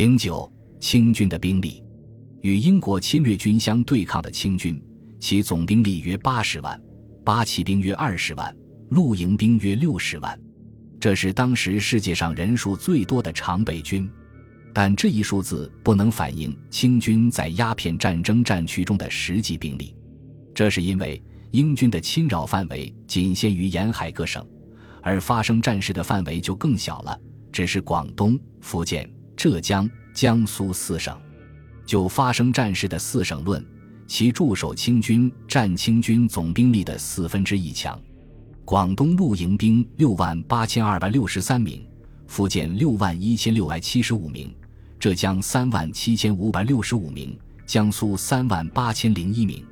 零九，清军的兵力，与英国侵略军相对抗的清军，其总兵力约八十万，八旗兵约二十万，露营兵约六十万，这是当时世界上人数最多的常备军。但这一数字不能反映清军在鸦片战争战区中的实际兵力，这是因为英军的侵扰范围仅限于沿海各省，而发生战事的范围就更小了，只是广东、福建。浙江、江苏四省，就发生战事的四省论，其驻守清军占清军总兵力的四分之一强。广东陆营兵六万八千二百六十三名，福建六万一千六百七十五名，浙江三万七千五百六十五名，江苏三万八千零一名。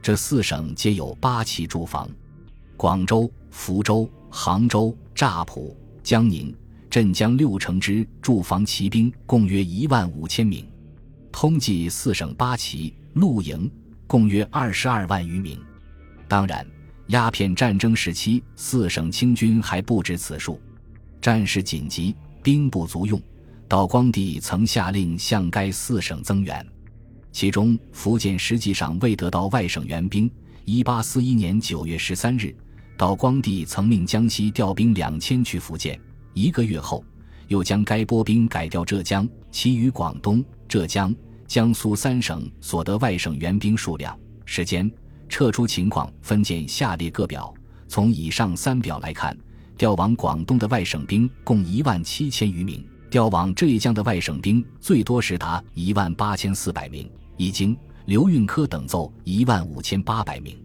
这四省皆有八旗驻防，广州、福州、杭州、乍浦、江宁。镇江六城之驻防骑兵共约一万五千名，通计四省八旗露营共约二十二万余名。当然，鸦片战争时期四省清军还不止此数。战事紧急，兵不足用，道光帝曾下令向该四省增援。其中，福建实际上未得到外省援兵。一八四一年九月十三日，道光帝曾命江西调兵两千去福建。一个月后，又将该拨兵改调浙江，其余广东、浙江、江苏三省所得外省援兵数量、时间、撤出情况分见下列各表。从以上三表来看，调往广东的外省兵共一万七千余名，调往浙江的外省兵最多时达一万八千四百名，已经刘运科等奏一万五千八百名。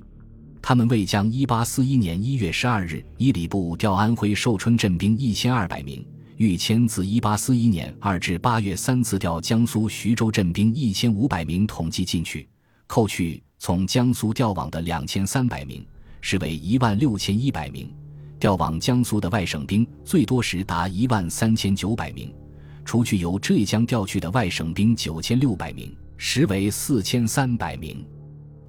他们未将1841年1月12日伊礼部调安徽寿春镇兵1200名，欲迁自1841年2至8月三次调江苏徐州镇兵1500名统计进去，扣去从江苏调往的2300名，实为16100名。调往江苏的外省兵最多时达13900名，除去由浙江调去的外省兵9600名，实为4300名。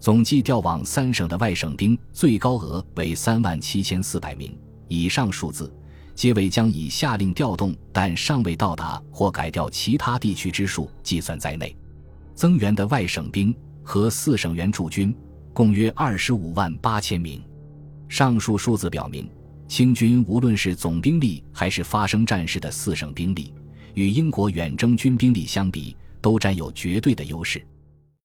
总计调往三省的外省兵最高额为三万七千四百名，以上数字皆为将以下令调动但尚未到达或改调其他地区之数计算在内。增援的外省兵和四省援驻军共约二十五万八千名。上述数字表明，清军无论是总兵力还是发生战事的四省兵力，与英国远征军兵力相比，都占有绝对的优势。